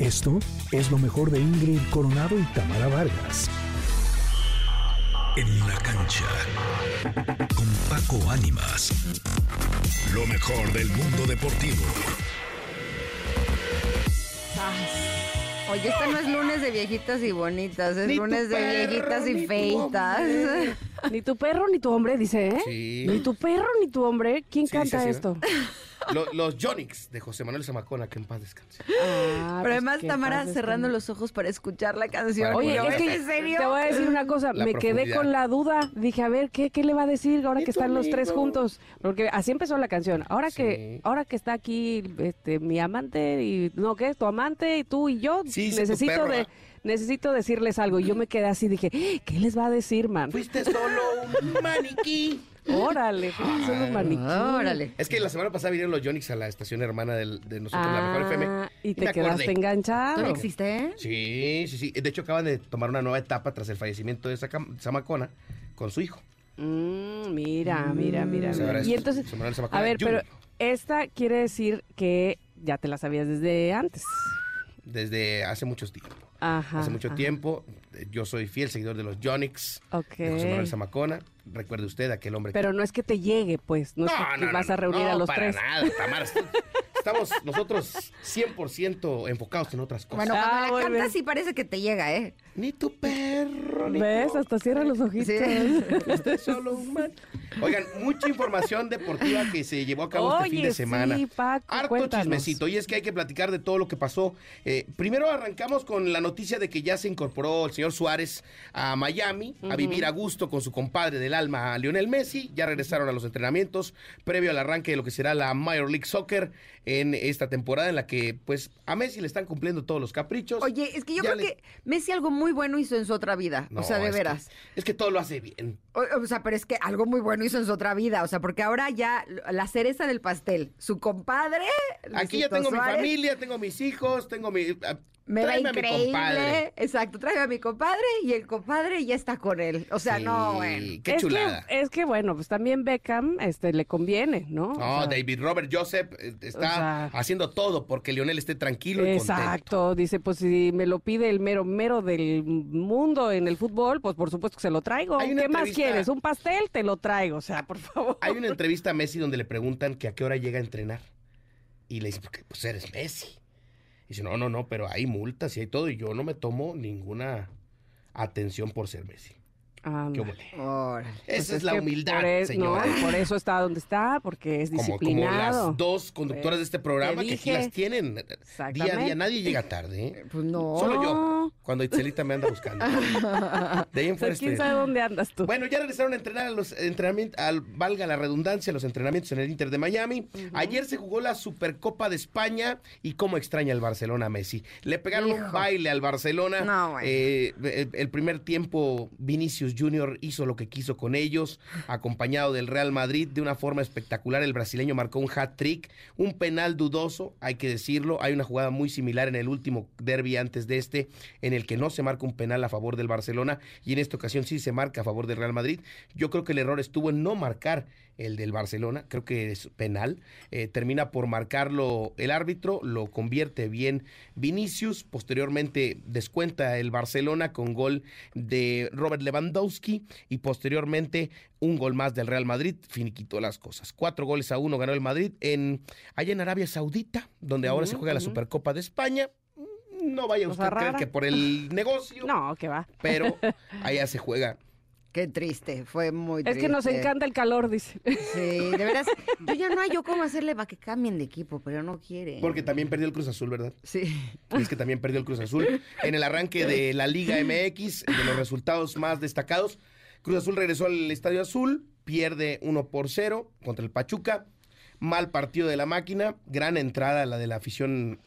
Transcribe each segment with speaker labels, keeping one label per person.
Speaker 1: Esto es lo mejor de Ingrid Coronado y Tamara Vargas.
Speaker 2: En la cancha. Con Paco Ánimas. Lo mejor del mundo deportivo.
Speaker 3: Oye, este no es lunes de viejitas y bonitas, es lunes de viejitas y feitas.
Speaker 4: Ni tu perro ni tu hombre, dice, ¿eh?
Speaker 5: Sí.
Speaker 4: Ni tu perro ni tu hombre. ¿Quién
Speaker 5: Sí, dice
Speaker 4: canta
Speaker 5: así, ¿no?
Speaker 4: esto?
Speaker 5: Lo- los Jonix de José Manuel Zamacona, que en paz descanse.
Speaker 4: Ah,
Speaker 3: Pero
Speaker 4: pues
Speaker 3: además Tamara cerrando
Speaker 4: descanse.
Speaker 3: los ojos para escuchar la canción.
Speaker 4: Oye, es que
Speaker 3: ¿en serio?
Speaker 4: te voy a decir una cosa,
Speaker 5: La
Speaker 4: me quedé con la duda. Dije, a ver, ¿qué, qué le va a decir ahora
Speaker 5: ¿Y
Speaker 4: que están los tres juntos? Porque así empezó la canción. Ahora que ahora que está aquí este mi amante y no, ¿qué? Tu amante y tú y yo
Speaker 5: Sí,
Speaker 4: necesito
Speaker 5: perro,
Speaker 4: de necesito decirles algo. Y yo me quedé así, dije, ¿qué les va a decir, man?
Speaker 5: Fuiste solo un maniquí.
Speaker 4: Órale, fuiste solo un maniquí.
Speaker 3: Órale.
Speaker 5: Es que la semana pasada vinieron los Jonix a la estación hermana del- de nosotros, la mejor FM.
Speaker 4: Ah, y
Speaker 5: me
Speaker 4: te quedaste enganchado.
Speaker 3: ¿Todavía existe, eh?
Speaker 5: Sí, sí, sí. De hecho, acaban de tomar una nueva etapa tras el fallecimiento de Zaca- Zamacona con su hijo.
Speaker 4: Mm, mira, mira, mira. Mira. Y entonces,
Speaker 5: José Manuel Zamacona
Speaker 4: a ver, pero
Speaker 5: Jr.
Speaker 4: esta quiere decir que ya te la sabías desde antes.
Speaker 5: Desde hace mucho tiempo.
Speaker 4: Ajá.
Speaker 5: hace mucho
Speaker 4: ajá.
Speaker 5: tiempo. Yo soy fiel seguidor de los Jonix.
Speaker 4: Ok.
Speaker 5: De José Manuel Zamacona. Recuerde usted aquel hombre
Speaker 4: Pero no es que te llegue, pues. No, es que vas a reunir a los
Speaker 5: para
Speaker 4: tres.
Speaker 5: nada, Tamara. Estamos nosotros 100% enfocados en otras cosas.
Speaker 3: Bueno,
Speaker 4: Ah,
Speaker 3: cuando
Speaker 4: muy
Speaker 3: la cantas
Speaker 4: bien.
Speaker 3: sí parece que te llega, ¿eh?
Speaker 5: Ni tu perro, ni
Speaker 4: ¿Ves?
Speaker 5: tu-
Speaker 4: Hasta cierra los ojitos.
Speaker 3: Sí.
Speaker 5: Usted es solo un man. Oigan, mucha información deportiva que se llevó a cabo este fin de semana.
Speaker 4: sí, Paco,
Speaker 5: Harto
Speaker 4: cuéntanos.
Speaker 5: chismecito. Y es que hay que platicar de todo lo que pasó. Eh, primero arrancamos con la noticia de que ya se incorporó el señor Suárez a Miami a vivir a gusto con su compadre del alma, Lionel Messi. Ya regresaron a los entrenamientos previo al arranque de lo que será la Major League Soccer en esta temporada en la que pues a Messi le están cumpliendo todos los caprichos.
Speaker 3: Oye, es que yo
Speaker 5: Ya
Speaker 3: creo
Speaker 5: le-
Speaker 3: que Messi algo muy bueno hizo en su otra vida.
Speaker 5: No,
Speaker 3: o sea, de
Speaker 5: es que-
Speaker 3: veras.
Speaker 5: es que todo lo hace bien.
Speaker 3: O, o sea, pero es que algo muy bueno hizo en su otra vida. O sea, porque ahora ya la cereza del pastel, su compadre.
Speaker 5: Aquí ya tengo mi familia, tengo mis hijos, tengo mi...
Speaker 3: Me va
Speaker 5: tráeme a mi compadre.
Speaker 3: increíble. Exacto, tráeme a mi compadre y el compadre ya está con él. O sea,
Speaker 5: Sí,
Speaker 3: no, bueno.
Speaker 5: Qué
Speaker 4: es
Speaker 5: chulada.
Speaker 4: Que, es que, bueno, pues también Beckham este, le conviene, ¿no? O
Speaker 5: No,
Speaker 4: sea,
Speaker 5: David Robert Joseph eh, está
Speaker 4: o sea-
Speaker 5: haciendo todo porque Lionel esté tranquilo y contento.
Speaker 4: Exacto, dice, pues si me lo pide el mero mero del mundo en el fútbol, pues por supuesto que se lo traigo.
Speaker 5: Hay
Speaker 4: ¿Qué más quieres? ¿Un pastel? Te lo traigo, o sea, por favor.
Speaker 5: Hay una entrevista a Messi donde le preguntan que a qué hora llega a entrenar. Y le dice, "Porque, pues eres Messi. Dice, no, no, no, pero hay multas y hay todo. Y yo no me tomo ninguna atención por ser Messi.
Speaker 4: Ah.
Speaker 5: Esa
Speaker 4: Pues
Speaker 5: es, la humildad,
Speaker 4: por es-
Speaker 5: señora.
Speaker 4: No, y por eso está donde está, porque es
Speaker 5: como, como
Speaker 4: disciplinado.
Speaker 5: las dos conductoras de este programa que aquí las tienen día a día. Nadie llega tarde. ¿eh?
Speaker 3: Pues no.
Speaker 5: Solo yo, cuando Itzelita me anda buscando. De ahí en fuera
Speaker 4: ¿Quién
Speaker 5: estoy-
Speaker 4: sabe dónde andas tú?
Speaker 5: Bueno, ya regresaron a entrenar a los entrenamientos, al, valga la redundancia, los entrenamientos en el Inter de Miami. Ayer se jugó la Supercopa de España y cómo extraña el Barcelona a Messi. Le pegaron un baile al Barcelona.
Speaker 3: No, bueno.
Speaker 5: Eh, el primer tiempo Vinicius Junior hizo lo que quiso con ellos, acompañado del Real Madrid de una forma espectacular. El brasileño marcó un hat-trick, un penal dudoso, hay que decirlo. Hay una jugada muy similar en el último derby antes de este, en el que no se marca un penal a favor del Barcelona y en esta ocasión sí se marca a favor del Real Madrid. Yo creo que el error estuvo en no marcar el del Barcelona, creo que es penal. Eh, termina por marcarlo el árbitro, lo convierte bien Vinicius, posteriormente descuenta el Barcelona con gol de Robert Lewandowski y posteriormente un gol más del Real Madrid, finiquitó las cosas. Cuatro goles a uno ganó el Madrid en, allá en Arabia Saudita, donde ahora se juega la. Supercopa de España. No vaya usted a creer que por el negocio,
Speaker 4: No, que va.
Speaker 5: pero allá se juega.
Speaker 3: Qué triste, fue muy
Speaker 4: Es
Speaker 3: triste.
Speaker 4: que nos encanta el calor, dice.
Speaker 3: Sí, de veras. Yo ya no hay yo cómo hacerle para que cambien de equipo, pero no quiere.
Speaker 5: Porque también perdió el Cruz Azul, ¿verdad?
Speaker 3: Sí.
Speaker 5: Y es que también perdió el Cruz Azul. En el arranque de la Liga MX, de los resultados más destacados, Cruz Azul regresó al Estadio Azul, pierde 1 por 0 contra el Pachuca. Mal partido de la máquina, gran entrada la de la afición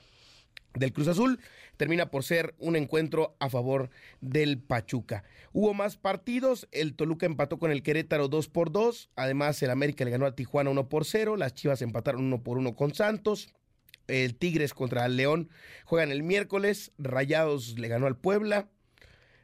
Speaker 5: del Cruz Azul. Termina por ser un encuentro a favor del Pachuca. Hubo más partidos. El Toluca empató con el Querétaro 2 por 2. Además, el América le ganó a Tijuana 1 por 0. Las Chivas empataron 1 por 1 con Santos. El Tigres contra el León juegan el miércoles. Rayados le ganó al Puebla.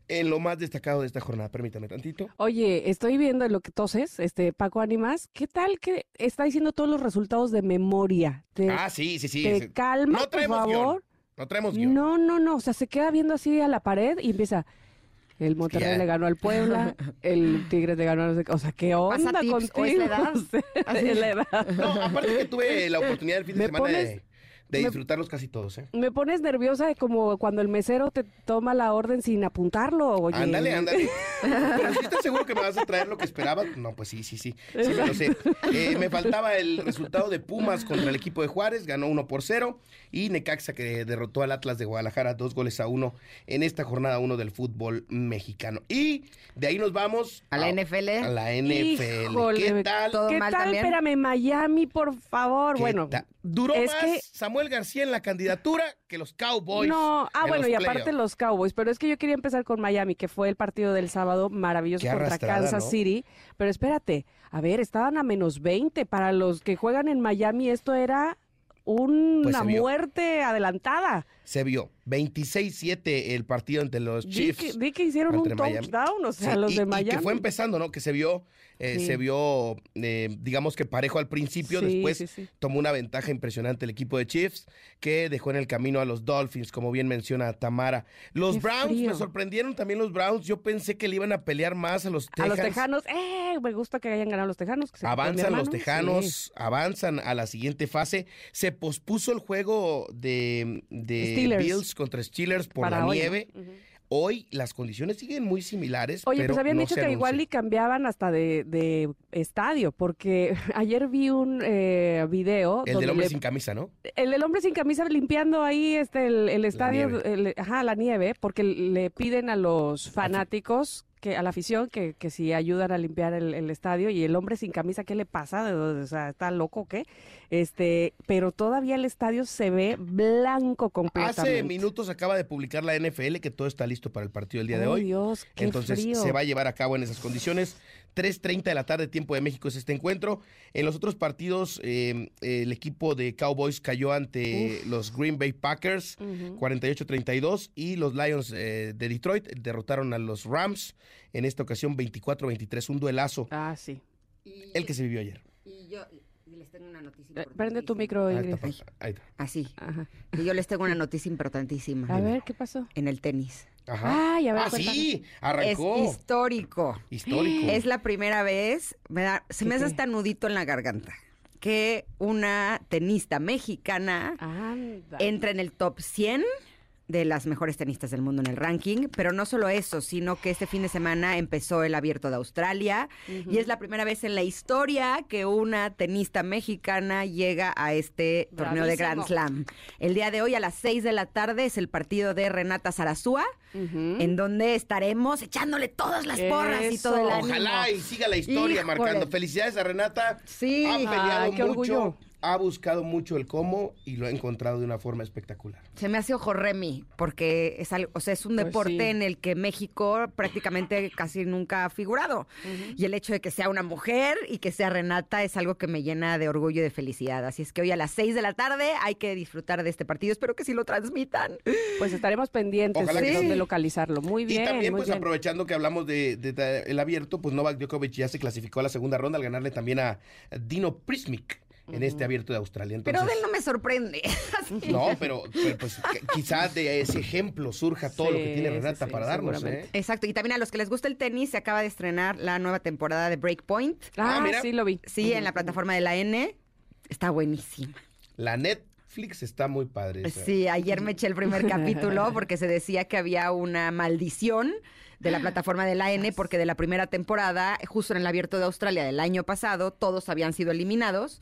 Speaker 5: En lo más destacado de esta jornada, permítame tantito.
Speaker 4: Oye, estoy viendo lo que toses, este Paco Animas. ¿Qué tal que está diciendo todos los resultados de memoria? ¿Te,
Speaker 5: Ah, sí, sí, sí.
Speaker 4: te calma,
Speaker 5: No
Speaker 4: por favor?
Speaker 5: guion. No traemos guion.
Speaker 4: No, no, no. O sea, se queda viendo así a la pared y empieza. El Monterrey
Speaker 5: Ya.
Speaker 4: le ganó al Puebla, el Tigres le ganó a. O sea, ¿qué onda contigo?
Speaker 3: ¿o es la edad?
Speaker 4: Sea, es la edad.
Speaker 5: No, aparte que tuve la oportunidad el fin de semana
Speaker 4: pones-
Speaker 5: de
Speaker 4: me-
Speaker 5: disfrutarlos casi todos, ¿eh?
Speaker 4: Me pones nerviosa de como cuando el mesero te toma la orden sin apuntarlo. Oye.
Speaker 5: Ándale, ándale. Pero si estás seguro que me vas a traer lo que esperaba, no, pues sí, sí, sí. Sí me lo sé. Eh, me faltaba el resultado de Pumas contra el equipo de Juárez, ganó 1 por 0. Y Necaxa que derrotó al Atlas de Guadalajara dos goles a uno en esta jornada 1 del fútbol mexicano. Y de ahí nos vamos
Speaker 3: A la NFL.
Speaker 5: A la NFL.
Speaker 4: Híjole,
Speaker 5: ¿Qué tal?
Speaker 3: todo
Speaker 4: ¿Qué
Speaker 3: mal
Speaker 4: tal?
Speaker 3: también.
Speaker 4: Espérame, Miami, por favor.
Speaker 5: ¿Qué
Speaker 4: Bueno?
Speaker 5: Duró
Speaker 4: es
Speaker 5: más
Speaker 4: que-
Speaker 5: Samuel García en la candidatura que los Cowboys.
Speaker 4: No, ah,
Speaker 5: en
Speaker 4: bueno, y aparte los Cowboys, pero es que yo quería empezar con Miami, que fue el partido del sábado maravilloso
Speaker 5: Qué
Speaker 4: contra Kansas
Speaker 5: ¿no?
Speaker 4: City. Pero espérate, a ver, estaban a menos 20. Para los que juegan en Miami, esto era una
Speaker 5: Pues vio.
Speaker 4: muerte adelantada.
Speaker 5: Se vio 26-7 el partido entre los Chiefs.
Speaker 4: que, di que hicieron un
Speaker 5: Miami.
Speaker 4: touchdown, o sea,
Speaker 5: Sí,
Speaker 4: los
Speaker 5: y,
Speaker 4: de
Speaker 5: y
Speaker 4: Miami.
Speaker 5: que fue empezando, ¿no? Que se vio, eh,
Speaker 4: Sí.
Speaker 5: se vio, eh, digamos que parejo al principio,
Speaker 4: Sí,
Speaker 5: después tomó una ventaja impresionante el equipo de Chiefs, que dejó en el camino a los Dolphins, como bien menciona Tamara. Los
Speaker 4: Qué
Speaker 5: Browns,
Speaker 4: frío.
Speaker 5: me sorprendieron también los Browns, yo pensé que le iban a pelear más a los
Speaker 4: A
Speaker 5: Texans.
Speaker 4: los tejanos, ¡eh! Me gusta que hayan ganado los tejanos. que se- mi
Speaker 5: Avanzan los tejanos,
Speaker 4: sí.
Speaker 5: avanzan a la siguiente fase. Se pospuso el juego de, de
Speaker 4: Steelers.
Speaker 5: Bills contra Steelers por
Speaker 4: Para
Speaker 5: la nieve. Hoy las condiciones siguen muy similares.
Speaker 4: Oye,
Speaker 5: pero
Speaker 4: pues habían
Speaker 5: no
Speaker 4: dicho que igual y cambiaban hasta de, de estadio, porque ayer vi un eh, video
Speaker 5: El
Speaker 4: donde
Speaker 5: del hombre
Speaker 4: le-
Speaker 5: sin camisa, ¿no?
Speaker 4: el, del hombre sin camisa limpiando ahí este el, el estadio, el- ajá, la nieve, porque le piden a los fanáticos que a la afición que, que si ayudan a limpiar el, el estadio y el hombre sin camisa, ¿qué le pasa? O sea, ¿está loco o qué? Este, pero todavía el estadio se ve blanco completamente.
Speaker 5: Hace minutos acaba de publicar la NFL que todo está listo para el partido del día de
Speaker 4: Oh,
Speaker 5: hoy.
Speaker 4: Dios, qué
Speaker 5: Entonces
Speaker 4: frío.
Speaker 5: se va a llevar a cabo en esas condiciones. 3.30 de la tarde, tiempo de México es este encuentro. En los otros partidos, eh, el equipo de Cowboys cayó ante los Green Bay Packers, 48-32, y los Lions eh, de Detroit derrotaron a los Rams, en esta ocasión 24-23, un duelazo,
Speaker 4: Ah, sí.
Speaker 5: el que se vivió ayer.
Speaker 3: Y yo les tengo una noticia
Speaker 4: Prende tu micro,
Speaker 5: Ahí
Speaker 4: Ingrid.
Speaker 5: está, ahí está.
Speaker 3: Así.
Speaker 4: Ajá.
Speaker 3: Y yo les tengo una noticia importantísima.
Speaker 4: A ver, ¿qué pasó?
Speaker 3: En el tenis.
Speaker 5: Ajá.
Speaker 4: Ay, a ver,
Speaker 5: ah, sí, arrancó.
Speaker 3: Es histórico.
Speaker 5: Histórico.
Speaker 3: Es la primera vez, me da- se me
Speaker 4: ¿Qué,
Speaker 3: hace hasta nudito en la garganta, que una tenista mexicana
Speaker 4: Anda.
Speaker 3: entra en el top 100 de las mejores tenistas del mundo en el ranking, pero no solo eso, sino que este fin de semana empezó el Abierto de Australia y es la primera vez en la historia que una tenista mexicana llega a este torneo de Grand. Slam. El día de hoy a las 6 de la tarde es el partido de Renata Zarazúa, en donde estaremos echándole todas las porras y todo el ánimo.
Speaker 5: Ojalá y siga la historia
Speaker 3: Híjole.
Speaker 5: marcando. Felicidades a Renata.
Speaker 3: Sí.
Speaker 5: Ha peleado
Speaker 4: Ay, qué
Speaker 5: mucho,
Speaker 4: orgullo.
Speaker 5: Ha buscado mucho el cómo y lo ha encontrado de una forma espectacular.
Speaker 3: Se me hace ojo Remy, porque es algo, o sea, es un
Speaker 4: Pues
Speaker 3: deporte
Speaker 4: sí.
Speaker 3: en el que México prácticamente casi nunca ha figurado. Y el hecho de que sea una mujer y que sea Renata es algo que me llena de orgullo y de felicidad. Así es que hoy a las 6 de la tarde hay que disfrutar de este partido. Espero que sí lo transmitan.
Speaker 4: Pues estaremos pendientes
Speaker 5: Ojalá
Speaker 4: de
Speaker 3: sí.
Speaker 4: localizarlo. Muy bien,
Speaker 5: y también,
Speaker 4: muy
Speaker 5: pues
Speaker 4: bien.
Speaker 5: aprovechando que hablamos de, de- de el abierto, pues Novak Djokovic ya se clasificó a la segunda ronda al ganarle también a Dino Prismic en este abierto de Australia.
Speaker 3: Pero de
Speaker 5: Entonces,
Speaker 3: él no me sorprende.
Speaker 5: No, pero, pero, pues quizás de ese ejemplo surja todo lo que tiene Renata
Speaker 4: sí,
Speaker 5: para darnos. ¿eh?
Speaker 3: Exacto. Y también a los que les gusta el tenis, se acaba de estrenar la nueva temporada de Breakpoint.
Speaker 4: Ah,
Speaker 5: Ah, mira.
Speaker 4: sí lo vi.
Speaker 3: Sí, en la plataforma de la N. Está buenísima.
Speaker 5: La Netflix está muy padre. esa.
Speaker 3: Sí, ayer me eché el primer capítulo porque se decía que había una maldición de la plataforma de la N porque de la primera temporada, justo en el abierto de Australia del año pasado, todos habían sido eliminados.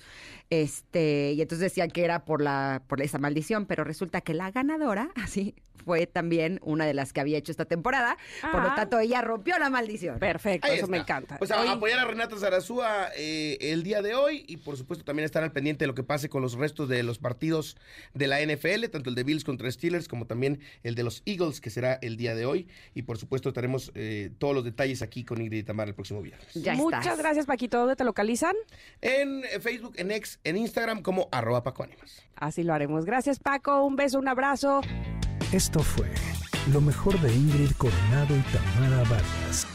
Speaker 3: Este, y entonces decían que era por la por esa maldición, pero resulta que la ganadora, así, fue también una de las que había hecho esta temporada. Por lo
Speaker 4: Ah.
Speaker 3: tanto, ella rompió la maldición.
Speaker 4: Perfecto,
Speaker 5: Ahí
Speaker 4: eso me encanta.
Speaker 5: Pues a apoyar a Renata Zarazúa eh, el día de hoy y por supuesto también estar al pendiente de lo que pase con los restos de los partidos de la NFL, tanto el de Bills contra Steelers como también el de los Eagles que será el día de hoy y por supuesto tenemos eh, todos los detalles aquí con Ingrid y Tamara el próximo viernes.
Speaker 3: Ya
Speaker 4: Muchas
Speaker 3: estás.
Speaker 4: gracias, Paquito. ¿Dónde te localizan?
Speaker 5: En eh, Facebook, en X, en Instagram como arroba Paco.
Speaker 4: Así lo haremos. Gracias, Paco. Un beso, un abrazo.
Speaker 1: Esto fue lo mejor de Ingrid Coronado y Tamara Vargas.